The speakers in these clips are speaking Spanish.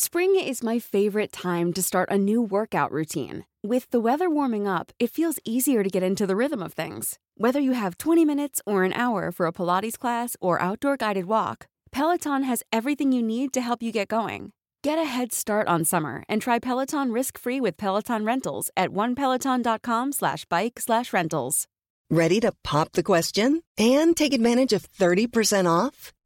Spring is my favorite time to start a new workout routine. With the weather warming up, it feels easier to get into the rhythm of things. Whether you have 20 minutes or an hour for a Pilates class or outdoor guided walk, Peloton has everything you need to help you get going. Get a head start on summer and try Peloton risk-free with Peloton Rentals at onepeloton.com slash bike slash rentals. Ready to pop the question and take advantage of 30% off?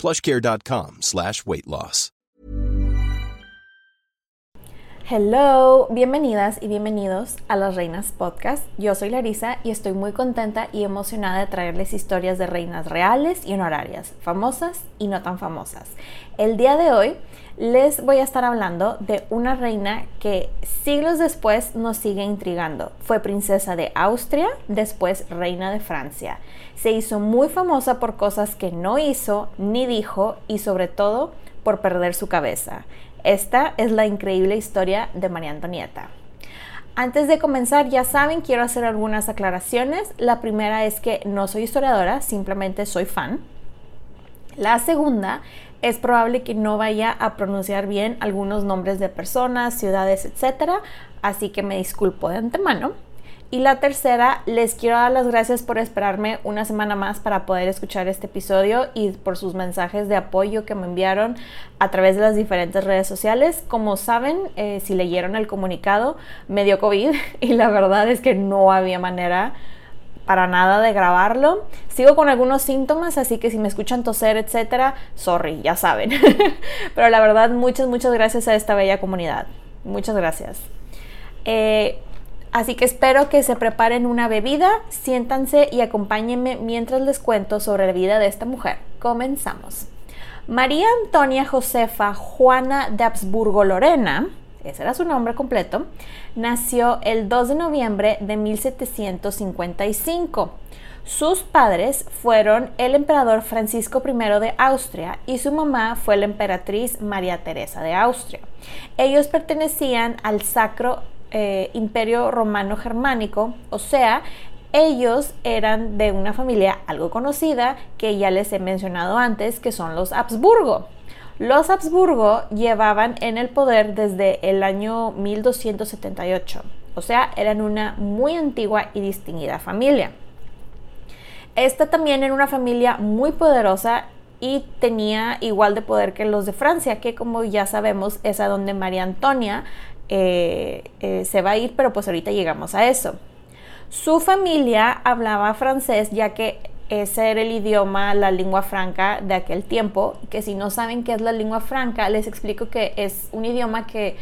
plushcare.com slash weight loss. Hello, bienvenidas y bienvenidos a Las Reinas Podcast. Yo soy Larisa y estoy muy contenta y emocionada de traerles historias de reinas reales y honorarias, famosas y no tan famosas. El día de hoy les voy a estar hablando de una reina que siglos después nos sigue intrigando. Fue princesa de Austria, después reina de Francia. Se hizo muy famosa por cosas que no hizo ni dijo y sobre todo por perder su cabeza. Esta es la increíble historia de María Antonieta. Antes de comenzar, ya saben, quiero hacer algunas aclaraciones. La primera es que no soy historiadora, simplemente soy fan. La segunda es probable que no vaya a pronunciar bien algunos nombres de personas, ciudades, etc. Así que me disculpo de antemano. Y la tercera, les quiero dar las gracias por esperarme una semana más para poder escuchar este episodio y por sus mensajes de apoyo que me enviaron a través de las diferentes redes sociales. Como saben, eh, si leyeron el comunicado, me dio COVID y la verdad es que no había manera para nada de grabarlo. Sigo con algunos síntomas, así que si me escuchan toser, etcétera, sorry, ya saben. Pero la verdad, muchas, muchas gracias a esta bella comunidad. Muchas gracias. Eh, Así que espero que se preparen una bebida, siéntanse y acompáñenme mientras les cuento sobre la vida de esta mujer. Comenzamos. María Antonia Josefa Juana de Habsburgo Lorena, ese era su nombre completo, nació el 2 de noviembre de 1755. Sus padres fueron el emperador Francisco I de Austria y su mamá fue la emperatriz María Teresa de Austria. Ellos pertenecían al Sacro eh, imperio Romano Germánico, o sea, ellos eran de una familia algo conocida que ya les he mencionado antes, que son los Habsburgo. Los Habsburgo llevaban en el poder desde el año 1278, o sea, eran una muy antigua y distinguida familia. Esta también era una familia muy poderosa y tenía igual de poder que los de Francia, que como ya sabemos es a donde María Antonia eh, eh, se va a ir, pero pues ahorita llegamos a eso. Su familia hablaba francés ya que ese era el idioma, la lengua franca de aquel tiempo, que si no saben qué es la lengua franca, les explico que es un idioma que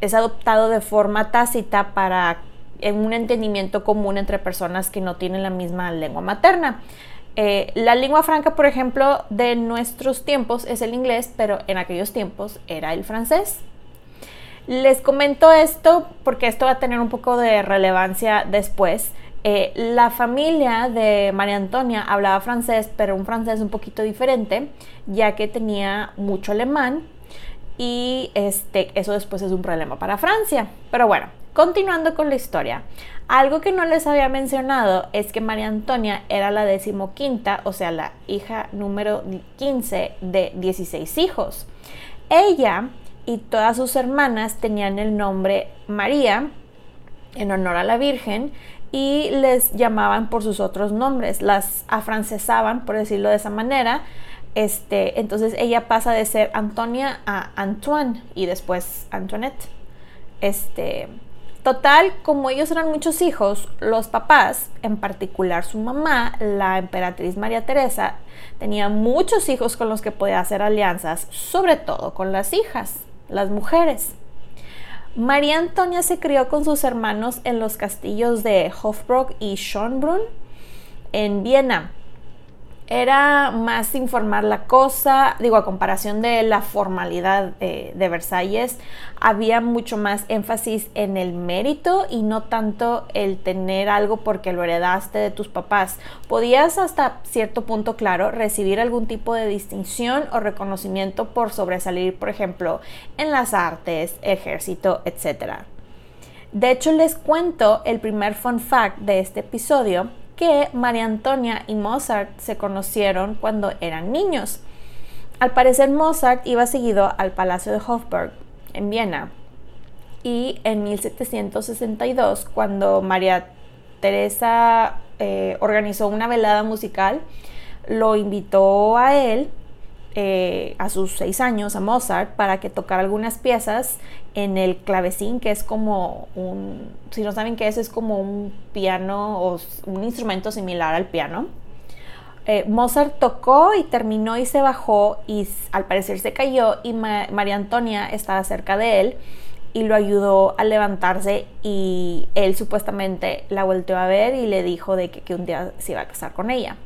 es adoptado de forma tácita para un entendimiento común entre personas que no tienen la misma lengua materna. Eh, la lengua franca, por ejemplo, de nuestros tiempos es el inglés, pero en aquellos tiempos era el francés. Les comento esto porque esto va a tener un poco de relevancia después. Eh, la familia de María Antonia hablaba francés, pero un francés un poquito diferente, ya que tenía mucho alemán y este, eso después es un problema para Francia. Pero bueno, continuando con la historia. Algo que no les había mencionado es que María Antonia era la decimoquinta, o sea, la hija número 15 de 16 hijos. Ella y todas sus hermanas tenían el nombre María en honor a la Virgen y les llamaban por sus otros nombres, las afrancesaban, por decirlo de esa manera. Este, entonces ella pasa de ser Antonia a Antoine y después Antoinette. Este, Total, como ellos eran muchos hijos, los papás, en particular su mamá, la emperatriz María Teresa, tenía muchos hijos con los que podía hacer alianzas, sobre todo con las hijas, las mujeres. María Antonia se crió con sus hermanos en los castillos de Hofbrock y Schönbrunn en Viena era más informar la cosa, digo, a comparación de la formalidad de, Versalles, había mucho más énfasis en el mérito y no tanto el tener algo porque lo heredaste de tus papás. Podías hasta cierto punto, claro, recibir algún tipo de distinción o reconocimiento por sobresalir, por ejemplo, en las artes, ejército, etc. De hecho, les cuento el primer fun fact de este episodio que María Antonia y Mozart se conocieron cuando eran niños. Al parecer Mozart iba seguido al Palacio de Hofburg en Viena y en 1762 cuando María Teresa eh, organizó una velada musical lo invitó a él eh, a sus seis años a Mozart para que tocara algunas piezas en el clavecín, que es como un, si no saben qué es, es como un piano o un instrumento similar al piano. Eh, Mozart tocó y terminó y se bajó y al parecer se cayó y María Antonia estaba cerca de él y lo ayudó a levantarse y él supuestamente la volteó a ver y le dijo de que un día se iba a casar con ella.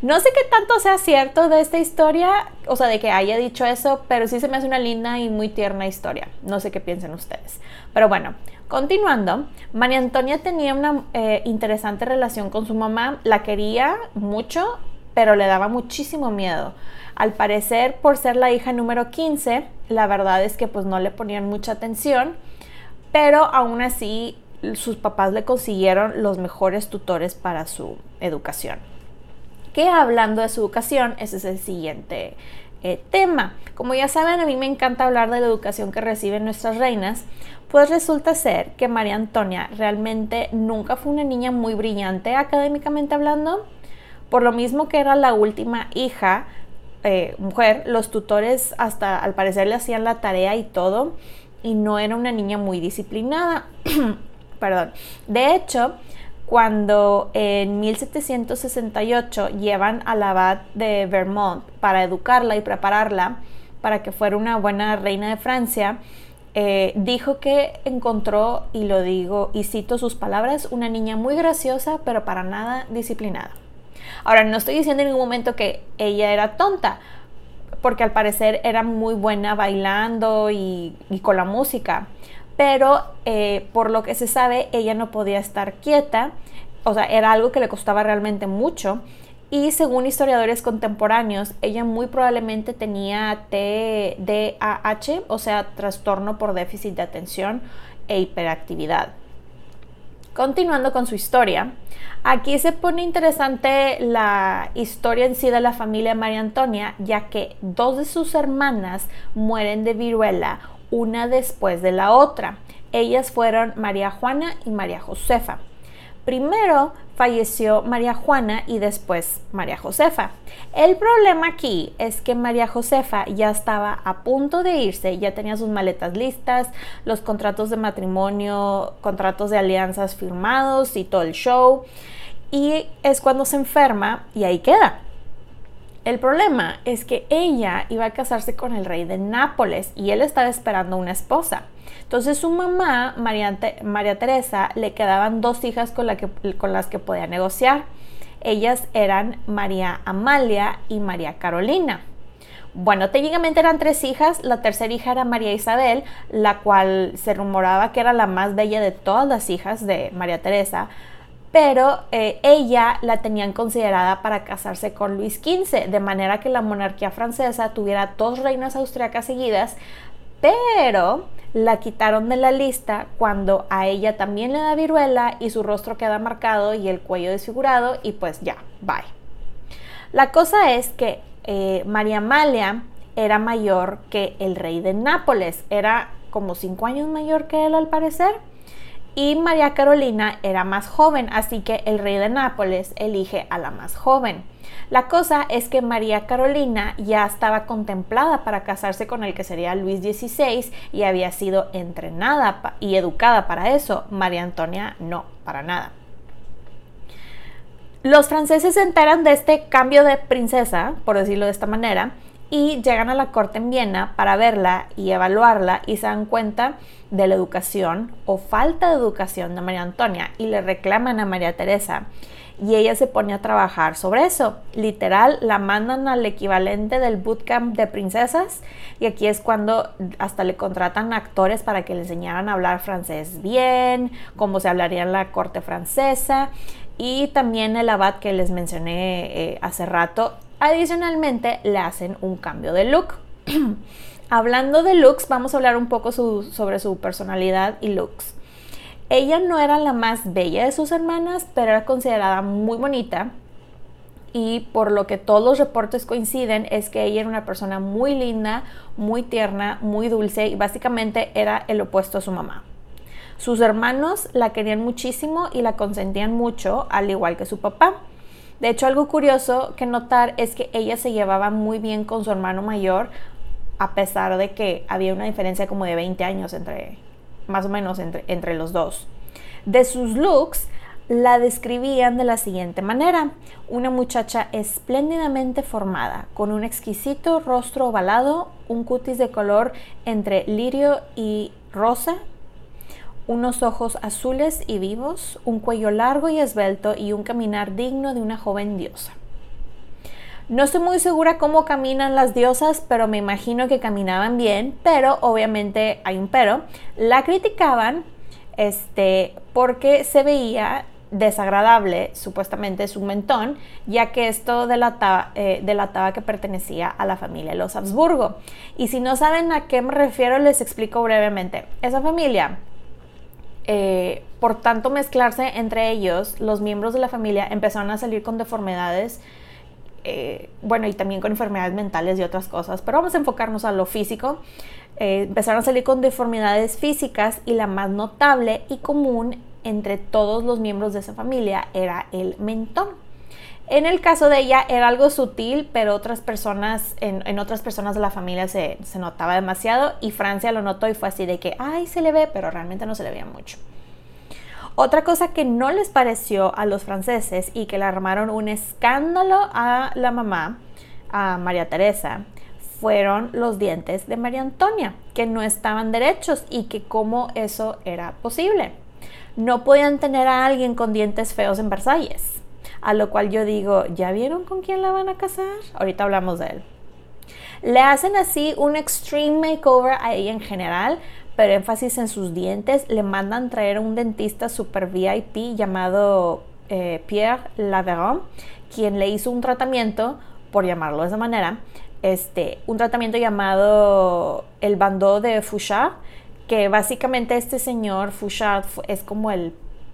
No sé qué tanto sea cierto de esta historia, o sea, de que haya dicho eso, pero sí se me hace una linda y muy tierna historia. No sé qué piensen ustedes. Pero bueno, continuando, María Antonia tenía una eh, interesante relación con su mamá, la quería mucho, pero le daba muchísimo miedo. Al parecer, por ser la hija número 15, la verdad es que pues no le ponían mucha atención, pero aún así sus papás le consiguieron los mejores tutores para su educación que hablando de su educación, ese es el siguiente eh, tema. Como ya saben, a mí me encanta hablar de la educación que reciben nuestras reinas, pues resulta ser que María Antonia realmente nunca fue una niña muy brillante académicamente hablando, por lo mismo que era la última hija eh, mujer, los tutores hasta al parecer le hacían la tarea y todo, y no era una niña muy disciplinada. Perdón. De hecho, cuando en 1768 llevan al abad de Vermont para educarla y prepararla para que fuera una buena reina de Francia, eh, dijo que encontró, y lo digo y cito sus palabras, una niña muy graciosa pero para nada disciplinada. Ahora, no estoy diciendo en ningún momento que ella era tonta, porque al parecer era muy buena bailando y con la música, pero eh, por lo que se sabe, ella no podía estar quieta, o sea, era algo que le costaba realmente mucho. Y según historiadores contemporáneos, ella muy probablemente tenía TDAH, o sea, trastorno por déficit de atención e hiperactividad. Continuando con su historia, aquí se pone interesante la historia en sí de la familia María Antonia, ya que dos de sus hermanas mueren de viruela una después de la otra. Ellas fueron María Juana y María Josefa. Primero falleció María Juana y después María Josefa. El problema aquí es que María Josefa ya estaba a punto de irse, ya tenía sus maletas listas, los contratos de matrimonio, contratos de alianzas firmados y todo el show. Y es cuando se enferma y ahí queda. El problema es que ella iba a casarse con el rey de Nápoles y él estaba esperando una esposa. Entonces su mamá, María, Teresa, le quedaban dos hijas con, con las que podía negociar. Ellas eran María Amalia y María Carolina. Bueno, técnicamente eran tres hijas. La tercera hija era María Isabel, la cual se rumoraba que era la más bella de todas las hijas de María Teresa pero eh, ella la tenían considerada para casarse con Luis XV, de manera que la monarquía francesa tuviera dos reinas austriacas seguidas, pero la quitaron de la lista cuando a ella también le da viruela y su rostro queda marcado y el cuello desfigurado y pues ya, bye. La cosa es que eh, María Amalia era mayor que el rey de Nápoles, era como cinco años mayor que él al parecer y María Carolina era más joven, así que el rey de Nápoles elige a la más joven. La cosa es que María Carolina ya estaba contemplada para casarse con el que sería Luis XVI y había sido entrenada y educada para eso. María Antonia no, para nada. Los franceses se enteran de este cambio de princesa, por decirlo de esta manera, y llegan a la corte en Viena para verla y evaluarla y se dan cuenta de la educación o falta de educación de María Antonia y le reclaman a María Teresa y ella se pone a trabajar sobre eso. Literal, la mandan al equivalente del bootcamp de princesas y aquí es cuando hasta le contratan actores para que le enseñaran a hablar francés bien, cómo se hablaría en la corte francesa y también el abad que les mencioné eh, hace rato Adicionalmente, le hacen un cambio de look. Hablando de looks, vamos a hablar un poco sobre su personalidad y looks. Ella no era la más bella de sus hermanas, pero era considerada muy bonita. Y por lo que todos los reportes coinciden es que ella era una persona muy linda, muy tierna, muy dulce y básicamente era el opuesto a su mamá. Sus hermanos la querían muchísimo y la consentían mucho, al igual que su papá. De hecho, algo curioso que notar es que ella se llevaba muy bien con su hermano mayor, a pesar de que había una diferencia como de 20 años entre, más o menos entre, entre los dos. De sus looks, la describían de la siguiente manera. Una muchacha espléndidamente formada, con un exquisito rostro ovalado, un cutis de color entre lirio y rosa, unos ojos azules y vivos, un cuello largo y esbelto y un caminar digno de una joven diosa. No estoy muy segura cómo caminan las diosas, pero me imagino que caminaban bien, pero obviamente hay un pero. La criticaban este, porque se veía desagradable, supuestamente su mentón, ya que esto delataba, eh, delataba que pertenecía a la familia de los Habsburgo. Y si no saben a qué me refiero, les explico brevemente. Esa familia eh, por tanto mezclarse entre ellos, los miembros de la familia empezaron a salir con deformidades, eh, bueno, y también con enfermedades mentales y otras cosas, pero vamos a enfocarnos a lo físico. Eh, empezaron a salir con deformidades físicas y la más notable y común entre todos los miembros de esa familia era el mentón. En el caso de ella era algo sutil, pero otras personas, en, otras personas de la familia se, se, notaba demasiado y Francia lo notó y fue así de que, ay, se le ve, pero realmente no se le veía mucho. Otra cosa que no les pareció a los franceses y que le armaron un escándalo a la mamá, a María Teresa, fueron los dientes de María Antonia, que no estaban derechos y que cómo eso era posible. No podían tener a alguien con dientes feos en Versalles. A lo cual yo digo, ¿ya vieron con quién la van a casar? Ahorita hablamos de él. Le hacen así un extreme makeover a ella en general, pero énfasis en sus dientes. Le mandan traer a un dentista super VIP llamado eh, Pierre Laveron, quien le hizo un tratamiento, por llamarlo de esa manera, este, un tratamiento llamado el bandó de Fouchard, que básicamente este señor Fouchard es como el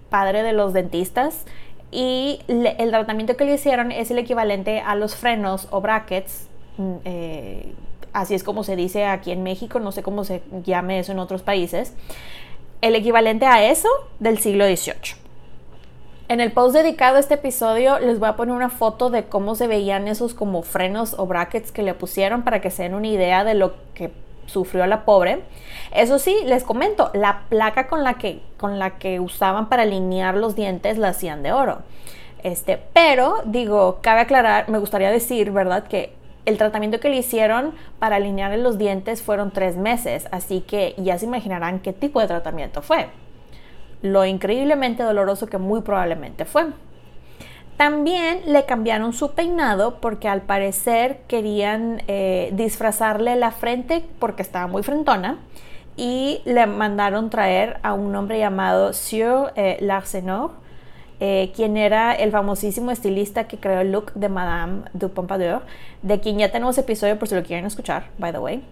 padre de los dentistas y el tratamiento que le hicieron es el equivalente a los frenos o brackets. Mm, eh, así es como se dice aquí en México, no sé cómo se llame eso en otros países. El equivalente a eso del siglo XVIII. En el post dedicado a este episodio les voy a poner una foto de cómo se veían esos como frenos o brackets que le pusieron para que se den una idea de lo que sufrió la pobre. Eso sí, les comento, la placa con la que, con la que usaban para alinear los dientes la hacían de oro. Este, pero digo, cabe aclarar, me gustaría decir, ¿verdad? Que el tratamiento que le hicieron para alinear los dientes fueron tres meses, así que ya se imaginarán qué tipo de tratamiento fue. Lo increíblemente doloroso que muy probablemente fue. También le cambiaron su peinado porque al parecer querían eh, disfrazarle la frente porque estaba muy frentona y le mandaron traer a un hombre llamado Sieur eh, Larsenor, eh, quien era el famosísimo estilista que creó el look de Madame du Pompadour, de quien ya tenemos episodio por si lo quieren escuchar, by the way.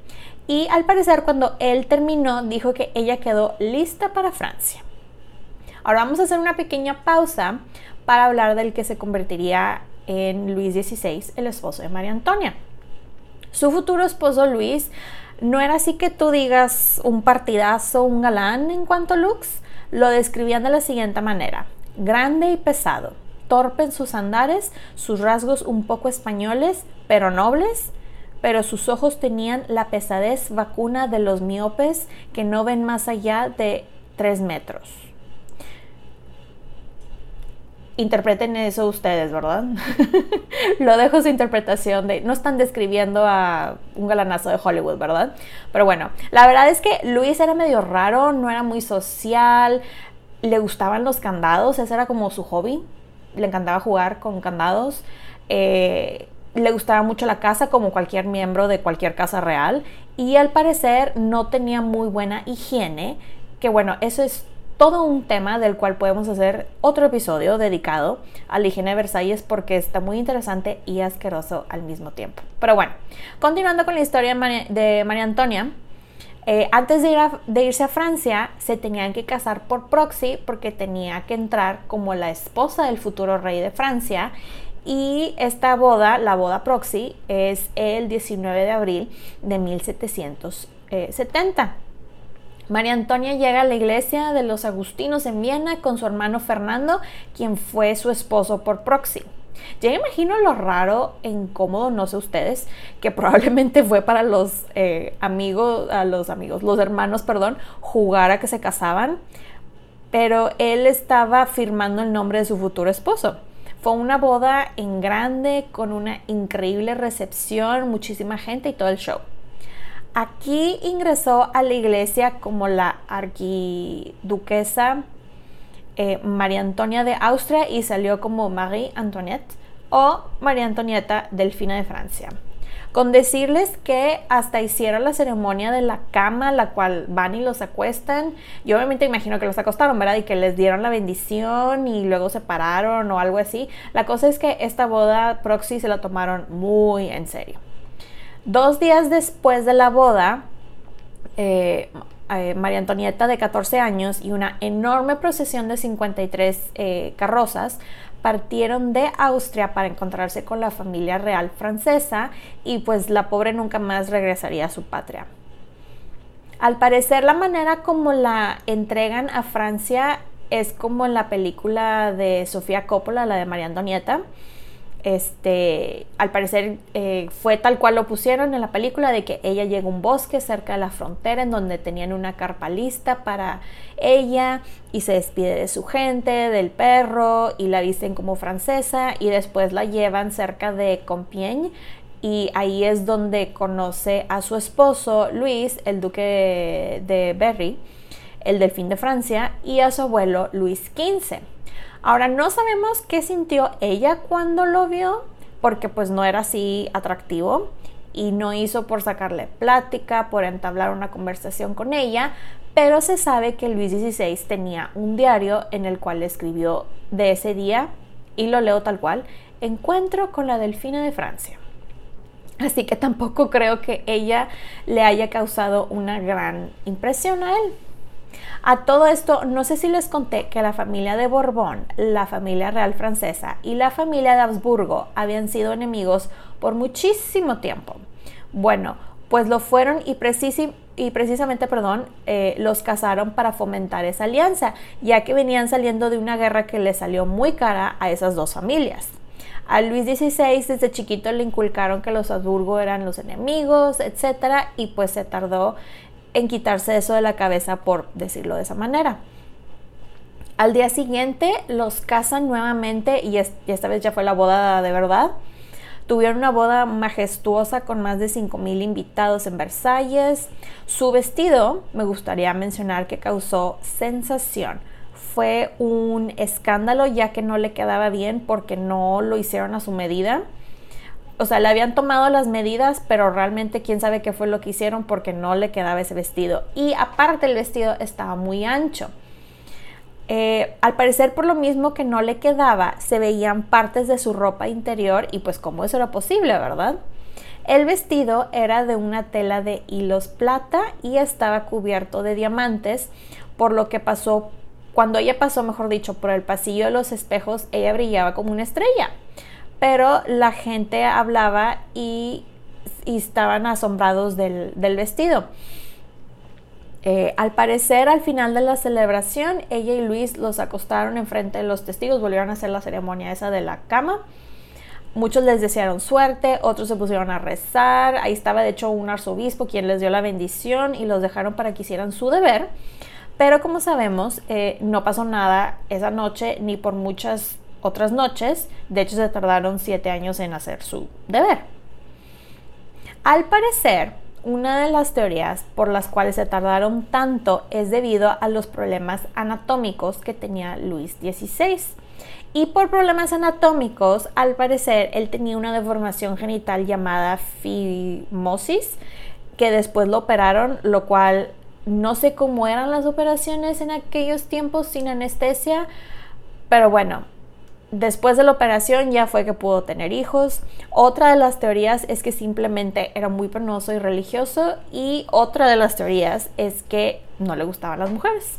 Y al parecer cuando él terminó dijo que ella quedó lista para Francia. Ahora vamos a hacer una pequeña pausa para hablar del que se convertiría en Luis XVI, el esposo de María Antonia. Su futuro esposo Luis no era así que tú digas un partidazo, un galán en cuanto a looks. lo describían de la siguiente manera. Grande y pesado, torpe en sus andares, sus rasgos un poco españoles, pero nobles, pero sus ojos tenían la pesadez vacuna de los miopes que no ven más allá de tres metros. Interpreten eso ustedes, ¿verdad? Lo dejo su interpretación de... No están describiendo a un galanazo de Hollywood, ¿verdad? Pero bueno, la verdad es que Luis era medio raro, no era muy social, le gustaban los candados, ese era como su hobby, le encantaba jugar con candados. Eh, le gustaba mucho la casa como cualquier miembro de cualquier casa real y al parecer no tenía muy buena higiene, que bueno, eso es todo un tema del cual podemos hacer otro episodio dedicado a la higiene de Versalles porque está muy interesante y asqueroso al mismo tiempo. Pero bueno, continuando con la historia de María Antonia, eh, antes de, de, irse a Francia, se tenían que casar por proxy porque tenía que entrar como la esposa del futuro rey de Francia. Y esta boda, la boda proxy, es el 19 de abril de 1770. María Antonia llega a la iglesia de los Agustinos en Viena con su hermano Fernando, quien fue su esposo por proxy. Ya imagino lo raro e incómodo, no sé ustedes, que probablemente fue para los eh, amigos, los amigos, los hermanos, perdón, jugar a que se casaban, pero él estaba firmando el nombre de su futuro esposo. Fue una boda en grande, con una increíble recepción, muchísima gente y todo el show. Aquí ingresó a la iglesia como la arquiduquesa eh, María Antonia de Austria y salió como Marie Antoinette o María Antonieta Delfina de Francia. Con decirles que hasta hicieron la ceremonia de la cama, la cual van y los acuestan. Yo obviamente imagino que los acostaron, ¿verdad? Y que les dieron la bendición y luego se pararon o algo así. La cosa es que esta boda proxy se la tomaron muy en serio. Dos días después de la boda, eh, eh, María Antonieta de 14 años y una enorme procesión de 53 eh, carrozas partieron de Austria para encontrarse con la familia real francesa y pues la pobre nunca más regresaría a su patria. Al parecer la manera como la entregan a Francia es como en la película de Sofía Coppola, la de María Antonieta, este, al parecer eh, fue tal cual lo pusieron en la película de que ella llega a un bosque cerca de la frontera en donde tenían una carpa lista para ella y se despide de su gente, del perro y la dicen como francesa y después la llevan cerca de Compiègne y ahí es donde conoce a su esposo Luis, el duque de Berry, el delfín de Francia y a su abuelo Luis XV. Ahora no sabemos qué sintió ella cuando lo vio, porque pues no era así atractivo y no hizo por sacarle plática, por entablar una conversación con ella, pero se sabe que Luis XVI tenía un diario en el cual escribió de ese día, y lo leo tal cual, encuentro con la delfina de Francia. Así que tampoco creo que ella le haya causado una gran impresión a él. A todo esto, no sé si les conté que la familia de Borbón, la familia real francesa y la familia de Habsburgo habían sido enemigos por muchísimo tiempo. Bueno, pues lo fueron y, y precisamente, perdón, eh, los casaron para fomentar esa alianza, ya que venían saliendo de una guerra que le salió muy cara a esas dos familias. A Luis XVI desde chiquito le inculcaron que los Habsburgo eran los enemigos, etc. Y pues se tardó en quitarse eso de la cabeza, por decirlo de esa manera. Al día siguiente los casan nuevamente y, esta vez ya fue la boda de verdad. Tuvieron una boda majestuosa con más de 5.000 invitados en Versalles. Su vestido, me gustaría mencionar que causó sensación. Fue un escándalo ya que no le quedaba bien porque no lo hicieron a su medida o sea, le habían tomado las medidas, pero realmente quién sabe qué fue lo que hicieron porque no le quedaba ese vestido. Y aparte el vestido estaba muy ancho. Eh, al parecer por lo mismo que no le quedaba, se veían partes de su ropa interior y pues cómo eso era posible, ¿verdad? El vestido era de una tela de hilos plata y estaba cubierto de diamantes, por lo que pasó, cuando ella pasó, mejor dicho, por el pasillo de los espejos, ella brillaba como una estrella pero la gente hablaba y, estaban asombrados del, vestido. Eh, al parecer, al final de la celebración, ella y Luis los acostaron enfrente de los testigos, volvieron a hacer la ceremonia esa de la cama. Muchos les desearon suerte, otros se pusieron a rezar. Ahí estaba de hecho un arzobispo quien les dio la bendición y los dejaron para que hicieran su deber. Pero como sabemos, eh, no pasó nada esa noche ni por muchas otras noches. De hecho, se tardaron siete años en hacer su deber. Al parecer, una de las teorías por las cuales se tardaron tanto es debido a los problemas anatómicos que tenía Luis XVI. Y por problemas anatómicos, al parecer, él tenía una deformación genital llamada fimosis, que después lo operaron, lo cual no sé cómo eran las operaciones en aquellos tiempos sin anestesia, pero bueno, Después de la operación ya fue que pudo tener hijos. Otra de las teorías es que simplemente era muy penoso y religioso. Y otra de las teorías es que no le gustaban las mujeres.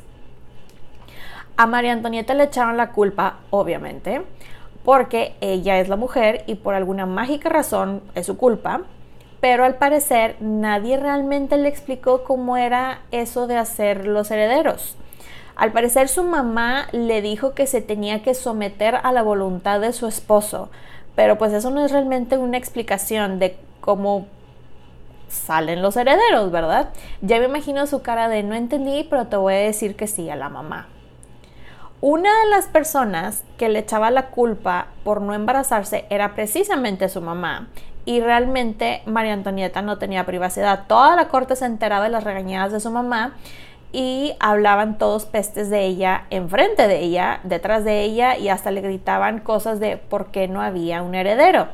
A María Antonieta le echaron la culpa, obviamente, porque ella es la mujer y por alguna mágica razón es su culpa. Pero al parecer nadie realmente le explicó cómo era eso de hacer los herederos. Al parecer su mamá le dijo que se tenía que someter a la voluntad de su esposo, pero pues eso no es realmente una explicación de cómo salen los herederos, ¿verdad? Ya me imagino su cara de no entendí, pero te voy a decir que sí a la mamá. Una de las personas que le echaba la culpa por no embarazarse era precisamente su mamá. Y realmente María Antonieta no tenía privacidad. Toda la corte se enteraba de las regañadas de su mamá y hablaban todos pestes de ella enfrente de ella, detrás de ella y hasta le gritaban cosas de por qué no había un heredero.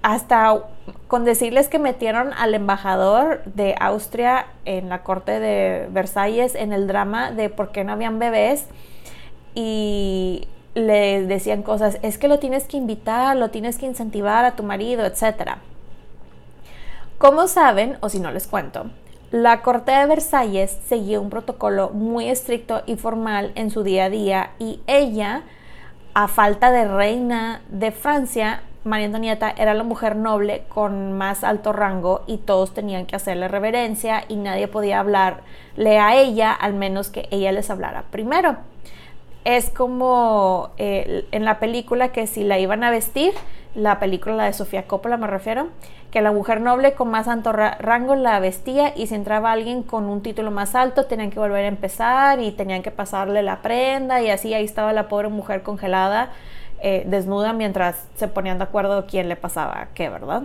Hasta con decirles que metieron al embajador de Austria en la corte de Versalles en el drama de por qué no habían bebés y le decían cosas, es que lo tienes que invitar, lo tienes que incentivar a tu marido, etc. Como saben, o si no les cuento, la Corte de Versalles seguía un protocolo muy estricto y formal en su día a día y ella, a falta de reina de Francia, María Antonieta era la mujer noble con más alto rango y todos tenían que hacerle reverencia y nadie podía hablarle a ella al menos que ella les hablara primero. Es como eh, en la película que si la iban a vestir, la película de Sofía Coppola me refiero, que la mujer noble con más alto rango la vestía y si entraba alguien con un título más alto tenían que volver a empezar y tenían que pasarle la prenda y así ahí estaba la pobre mujer congelada, eh, desnuda mientras se ponían de acuerdo quién le pasaba qué, ¿verdad?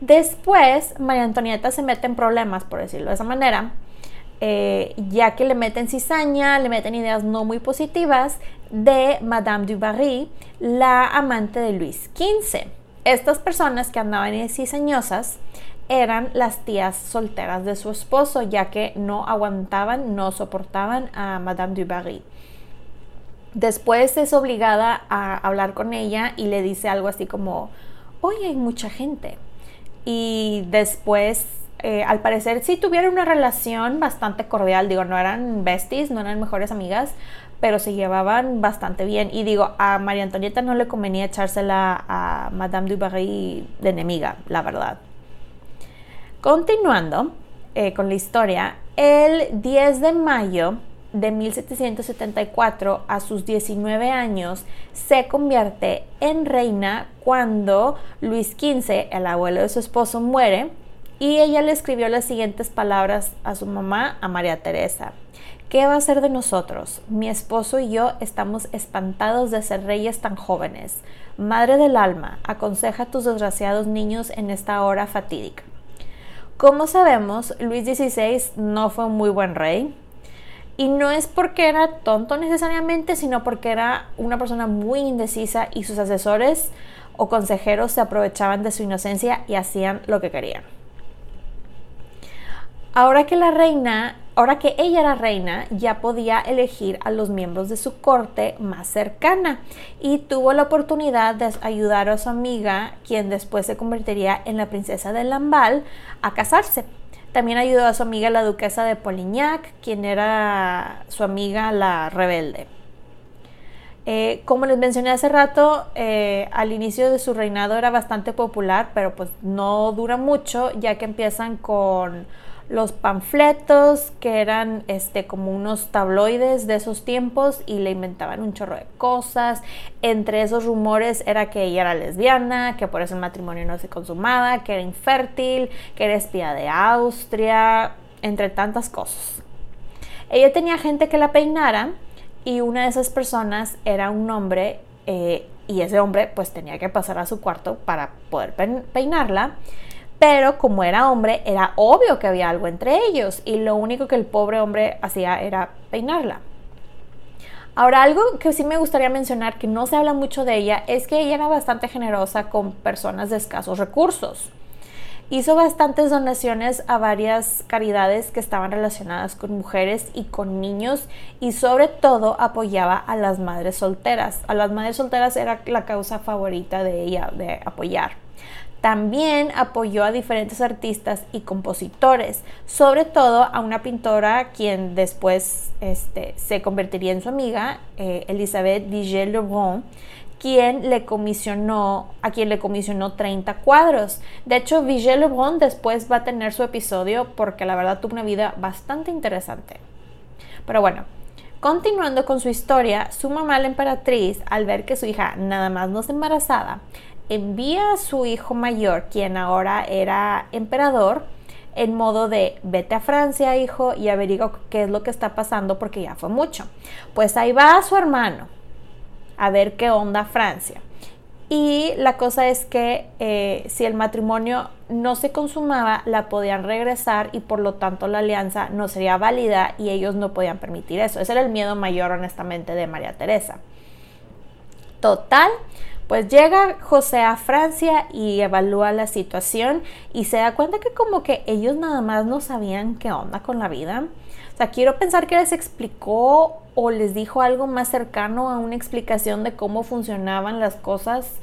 Después María Antonieta se mete en problemas, por decirlo de esa manera, eh, ya que le meten cizaña, le meten ideas no muy positivas de Madame du Barry, la amante de Luis XV. Estas personas que andaban cizañosas eran las tías solteras de su esposo, ya que no aguantaban, no soportaban a Madame du Barry. Después es obligada a hablar con ella y le dice algo así como, hoy hay mucha gente. Y después eh, al parecer sí tuvieron una relación bastante cordial, digo, no eran besties, no eran mejores amigas, pero se llevaban bastante bien. Y digo, a María Antonieta no le convenía echársela a Madame du Barry de enemiga, la verdad. Continuando eh, con la historia, el 10 de mayo de 1774 a sus 19 años se convierte en reina cuando Luis XV, el abuelo de su esposo, muere y ella le escribió las siguientes palabras a su mamá, a María Teresa. ¿Qué va a ser de nosotros? Mi esposo y yo estamos espantados de ser reyes tan jóvenes. Madre del alma, aconseja a tus desgraciados niños en esta hora fatídica. Como sabemos, Luis XVI no fue un muy buen rey. Y no es porque era tonto necesariamente, sino porque era una persona muy indecisa y sus asesores o consejeros se aprovechaban de su inocencia y hacían lo que querían. Ahora que la reina, ahora que ella era reina, ya podía elegir a los miembros de su corte más cercana y tuvo la oportunidad de ayudar a su amiga, quien después se convertiría en la princesa de Lamballe, a casarse. También ayudó a su amiga la duquesa de Polignac, quien era su amiga la rebelde. Eh, como les mencioné hace rato, eh, al inicio de su reinado era bastante popular, pero pues no dura mucho, ya que empiezan con los panfletos que eran este como unos tabloides de esos tiempos y le inventaban un chorro de cosas. Entre esos rumores era que ella era lesbiana, que por eso el matrimonio no se consumaba, que era infértil, que era espía de Austria, entre tantas cosas. Ella tenía gente que la peinara y una de esas personas era un hombre eh, y ese hombre pues tenía que pasar a su cuarto para poder peinarla. Pero como era hombre, era obvio que había algo entre ellos y lo único que el pobre hombre hacía era peinarla. Ahora, algo que sí me gustaría mencionar, que no se habla mucho de ella, es que ella era bastante generosa con personas de escasos recursos. Hizo bastantes donaciones a varias caridades que estaban relacionadas con mujeres y con niños y sobre todo apoyaba a las madres solteras. A las madres solteras era la causa favorita de ella de apoyar. También apoyó a diferentes artistas y compositores, sobre todo a una pintora quien después este, se convertiría en su amiga, eh, Elizabeth Diger Lebrun, quien le comisionó, a quien le comisionó 30 cuadros. De hecho, Vigée Lebrun después va a tener su episodio porque la verdad tuvo una vida bastante interesante. Pero bueno, continuando con su historia, su mamá, la emperatriz, al ver que su hija nada más no se embarazada, envía a su hijo mayor, quien ahora era emperador, en modo de vete a Francia, hijo, y averigua qué es lo que está pasando porque ya fue mucho. Pues ahí va su hermano a ver qué onda Francia. Y la cosa es que eh, si el matrimonio no se consumaba, la podían regresar y por lo tanto la alianza no sería válida y ellos no podían permitir eso. Ese era el miedo mayor, honestamente, de María Teresa. Total, pues llega José a Francia y evalúa la situación y se da cuenta que como que ellos nada más no sabían qué onda con la vida. O sea, quiero pensar que les explicó o les dijo algo más cercano a una explicación de cómo funcionaban las cosas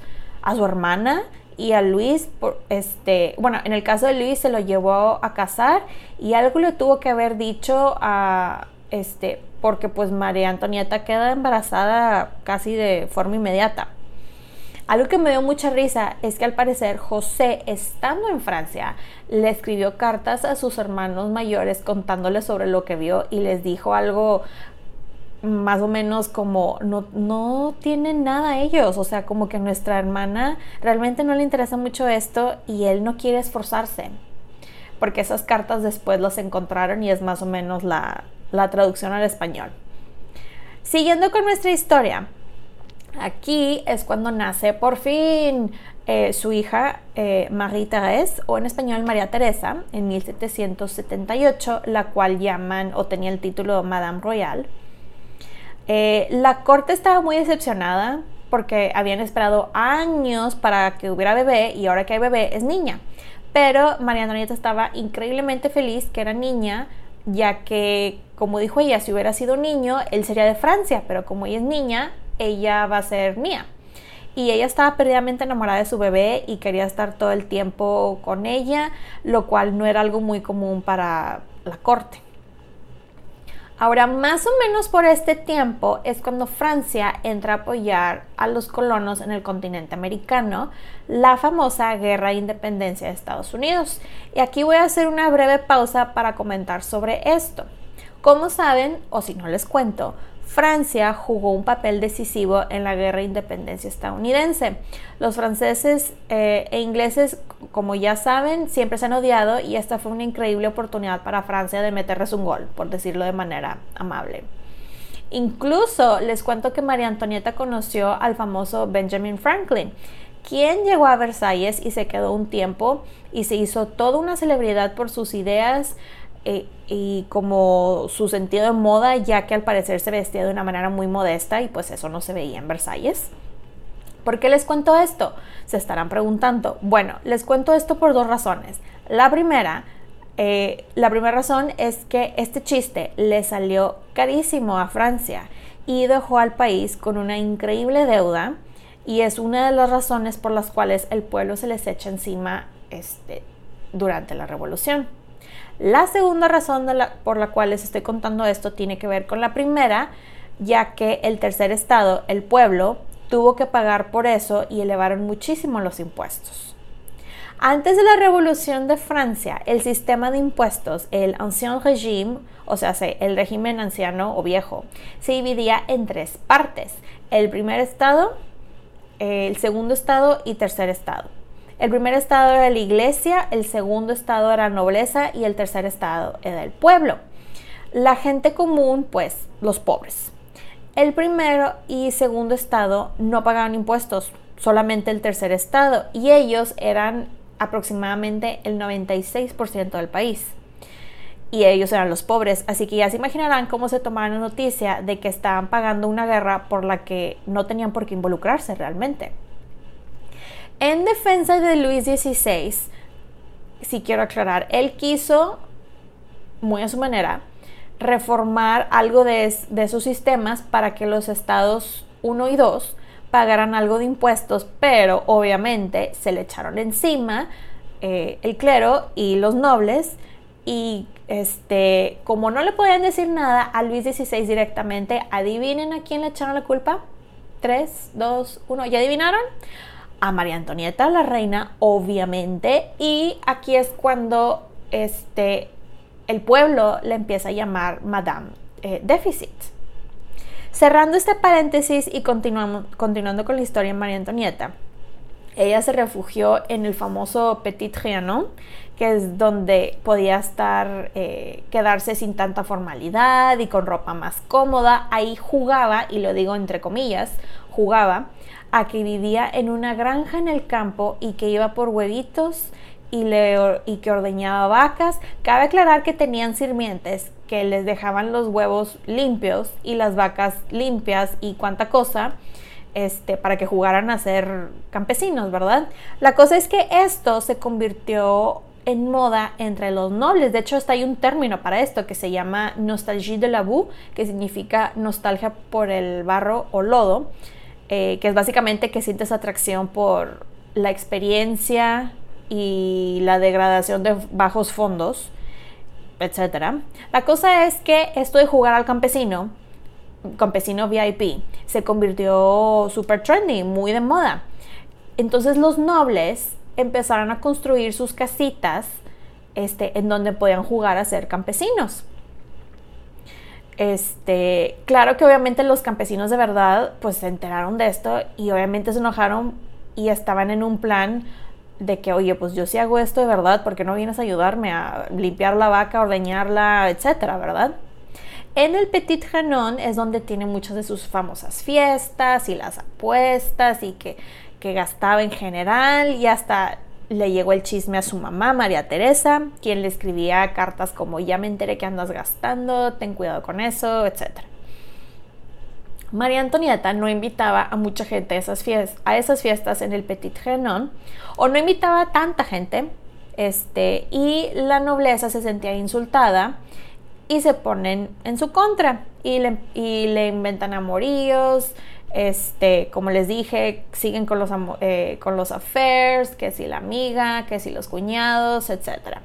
a su hermana y a Luis, este, bueno, en el caso de Luis se lo llevó a casar y algo le tuvo que haber dicho a, este, porque pues María Antonieta queda embarazada casi de forma inmediata. Algo que me dio mucha risa es que al parecer José, estando en Francia, le escribió cartas a sus hermanos mayores contándoles sobre lo que vio y les dijo algo más o menos como no, no tienen nada ellos, o sea, como que nuestra hermana realmente no le interesa mucho esto y él no quiere esforzarse, porque esas cartas después las encontraron y es más o menos la, la traducción al español. Siguiendo con nuestra historia, Aquí es cuando nace por fin eh, su hija eh, Marie-Thérèse, o en español María Teresa, en 1778, la cual llaman o tenía el título Madame Royal. Eh, la corte estaba muy decepcionada porque habían esperado años para que hubiera bebé y ahora que hay bebé es niña. Pero María Antonieta estaba increíblemente feliz que era niña, ya que, como dijo ella, si hubiera sido niño, él sería de Francia, pero como ella es niña, ella va a ser mía. Y ella estaba perdidamente enamorada de su bebé y quería estar todo el tiempo con ella, lo cual no era algo muy común para la corte. Ahora, más o menos por este tiempo es cuando Francia entra a apoyar a los colonos en el continente americano, la famosa Guerra de Independencia de Estados Unidos. Y aquí voy a hacer una breve pausa para comentar sobre esto. Como saben, o si no les cuento, Francia jugó un papel decisivo en la guerra de independencia estadounidense. Los franceses eh, e ingleses, como ya saben, siempre se han odiado y esta fue una increíble oportunidad para Francia de meterles un gol, por decirlo de manera amable. Incluso les cuento que María Antonieta conoció al famoso Benjamin Franklin, quien llegó a Versalles y se quedó un tiempo y se hizo toda una celebridad por sus ideas, eh, y como su sentido de moda, ya que al parecer se vestía de una manera muy modesta y pues eso no se veía en Versalles. ¿Por qué les cuento esto? Se estarán preguntando. Bueno, les cuento esto por dos razones. La primera, eh, la primera razón es que este chiste le salió carísimo a Francia y dejó al país con una increíble deuda y es una de las razones por las cuales el pueblo se les echa encima este, durante la revolución. La segunda razón por la cual les estoy contando esto tiene que ver con la primera, ya que el tercer estado, el pueblo, tuvo que pagar por eso y elevaron muchísimo los impuestos. Antes de la Revolución de Francia, el sistema de impuestos, el Ancien Régime, o sea, el régimen anciano o viejo, se dividía en tres partes. El primer estado, el segundo estado y tercer estado. El primer estado era la iglesia, el segundo estado era la nobleza y el tercer estado era el pueblo. La gente común, pues los pobres. El primero y segundo estado no pagaban impuestos, solamente el tercer estado, y ellos eran aproximadamente el 96% del país. Y ellos eran los pobres, así que ya se imaginarán cómo se tomaron la noticia de que estaban pagando una guerra por la que no tenían por qué involucrarse realmente. En defensa de Luis XVI, si quiero aclarar, él quiso, muy a su manera, reformar algo de, esos sistemas para que los estados 1 y 2 pagaran algo de impuestos, pero obviamente se le echaron encima eh, el clero y los nobles y este, como no le podían decir nada a Luis XVI directamente, adivinen a quién le echaron la culpa. 3, 2, 1, ¿ya adivinaron? A María Antonieta, la reina, obviamente. Y aquí es cuando este, el pueblo le empieza a llamar Madame eh, Deficit. Cerrando este paréntesis y continuando con la historia de María Antonieta, ella se refugió en el famoso Petit Trianon, que es donde podía estar, eh, quedarse sin tanta formalidad y con ropa más cómoda. Ahí jugaba, y lo digo entre comillas, jugaba a que vivía en una granja en el campo y que iba por huevitos y, le, y que ordeñaba vacas. Cabe aclarar que tenían sirvientes que les dejaban los huevos limpios y las vacas limpias y cuánta cosa. Este, para que jugaran a ser campesinos, ¿verdad? La cosa es que esto se convirtió en moda entre los nobles. De hecho, hasta hay un término para esto que se llama nostalgie de la boue, que significa nostalgia por el barro o lodo, eh, que es básicamente que sientes atracción por la experiencia y la degradación de bajos fondos, etc. La cosa es que esto de jugar al campesino, campesino VIP, se convirtió super trendy, muy de moda. Entonces los nobles empezaron a construir sus casitas este, en donde podían jugar a ser campesinos. Este, claro que obviamente los campesinos de verdad pues se enteraron de esto y obviamente se enojaron y estaban en un plan de que, oye, pues yo sí hago esto de verdad, ¿por qué no vienes a ayudarme a limpiar la vaca, ordeñarla, etcétera, verdad? En el Petit Renon es donde tiene muchas de sus famosas fiestas y las apuestas y que, que gastaba en general y hasta le llegó el chisme a su mamá, María Teresa, quien le escribía cartas como ya me enteré que andas gastando, ten cuidado con eso, etcétera. María Antonieta no invitaba a mucha gente a esas, fiestas, en el Petit Renon, o no invitaba a tanta gente, este, y la nobleza se sentía insultada y se ponen en su contra y le, y le inventan amoríos, este, como les dije, siguen con los, eh, con los affairs, que si la amiga, que si los cuñados, etc.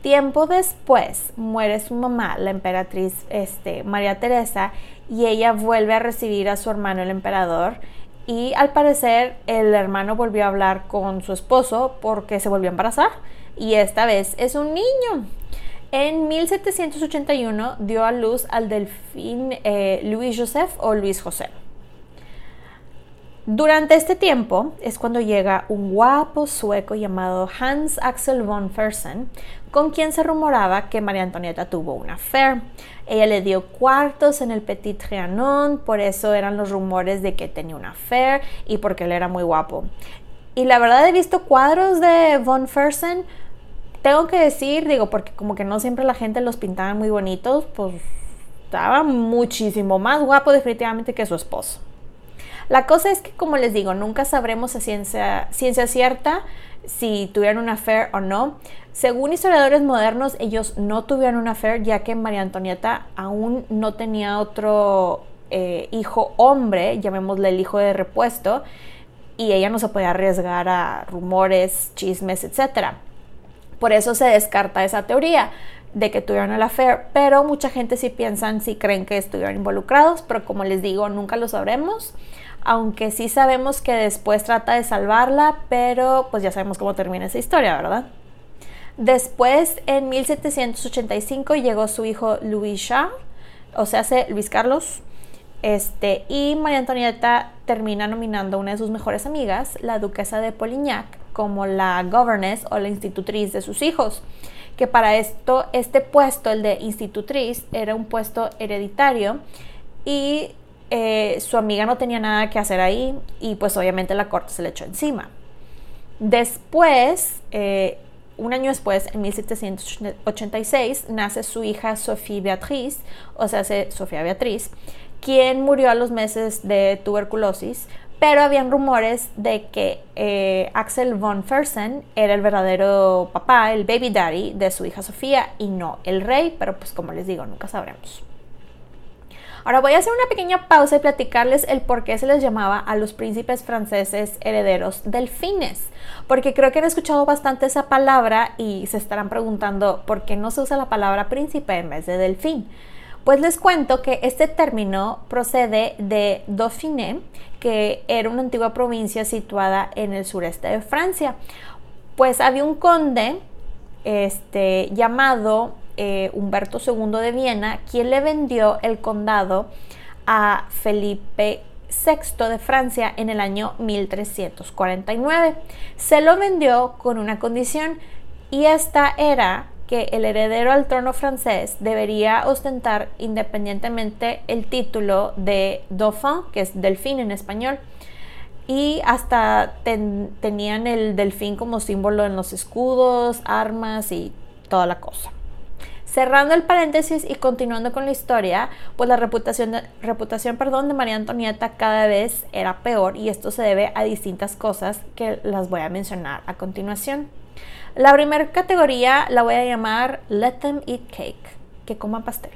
Tiempo después muere su mamá, la emperatriz este, María Teresa, y ella vuelve a recibir a su hermano el emperador y al parecer el hermano volvió a hablar con su esposo porque se volvió a embarazar y esta vez es un niño. En 1781 dio a luz al delfín eh, Luis Joseph o Luis José. Durante este tiempo es cuando llega un guapo sueco llamado Hans Axel von Fersen, con quien se rumoraba que María Antonieta tuvo una affair. Ella le dio cuartos en el Petit Trianon, por eso eran los rumores de que tenía una affair y porque él era muy guapo. Y la verdad he visto cuadros de von Fersen, tengo que decir, digo, porque como que no siempre la gente los pintaba muy bonitos, pues estaba muchísimo más guapo definitivamente que su esposo. La cosa es que, como les digo, nunca sabremos a ciencia, ciencia cierta si tuvieron una affair o no. Según historiadores modernos, ellos no tuvieron una affair ya que María Antonieta aún no tenía otro eh, hijo hombre, llamémosle el hijo de repuesto, y ella no se podía arriesgar a rumores, chismes, etc. Por eso se descarta esa teoría de que tuvieron el affair, pero mucha gente sí piensan, sí creen que estuvieron involucrados, pero como les digo, nunca lo sabremos. aunque sí sabemos que después trata de salvarla, pero pues ya sabemos cómo termina esa historia, ¿verdad? Después, en 1785, llegó su hijo Louis Charles, o sea, Luis Carlos, este, y María Antonieta termina nominando a una de sus mejores amigas, la duquesa de Polignac, como la governess o la institutriz de sus hijos. Que para esto, este puesto, el de institutriz, era un puesto hereditario y eh, su amiga no tenía nada que hacer ahí y pues obviamente la corte se le echó encima. Después, eh, un año después, en 1786, nace su hija Sophie Beatriz, o sea, Sofía Beatriz, quien murió a los meses de tuberculosis, pero habían rumores de que eh, Axel von Fersen era el verdadero papá, el baby daddy de su hija Sofía y no el rey, pero pues como les digo, nunca sabremos. Ahora voy a hacer una pequeña pausa y platicarles el por qué se les llamaba a los príncipes franceses herederos delfines, porque creo que han escuchado bastante esa palabra y se estarán preguntando por qué no se usa la palabra príncipe en vez de delfín. Pues les cuento que este término procede de Dauphiné, que era una antigua provincia situada en el sureste de Francia. Pues había un conde este, llamado eh, Humberto II de Viena, quien le vendió el condado a Felipe VI de Francia en el año 1349. Se lo vendió con una condición y esta era que el heredero al trono francés debería ostentar independientemente el título de Dauphin, que es delfín en español, y hasta tenían el delfín como símbolo en los escudos, armas y toda la cosa. Cerrando el paréntesis y continuando con la historia, pues la reputación, reputación perdón, de María Antonieta cada vez era peor y esto se debe a distintas cosas que las voy a mencionar a continuación. La primera categoría la voy a llamar Let them eat cake, que coman pastel.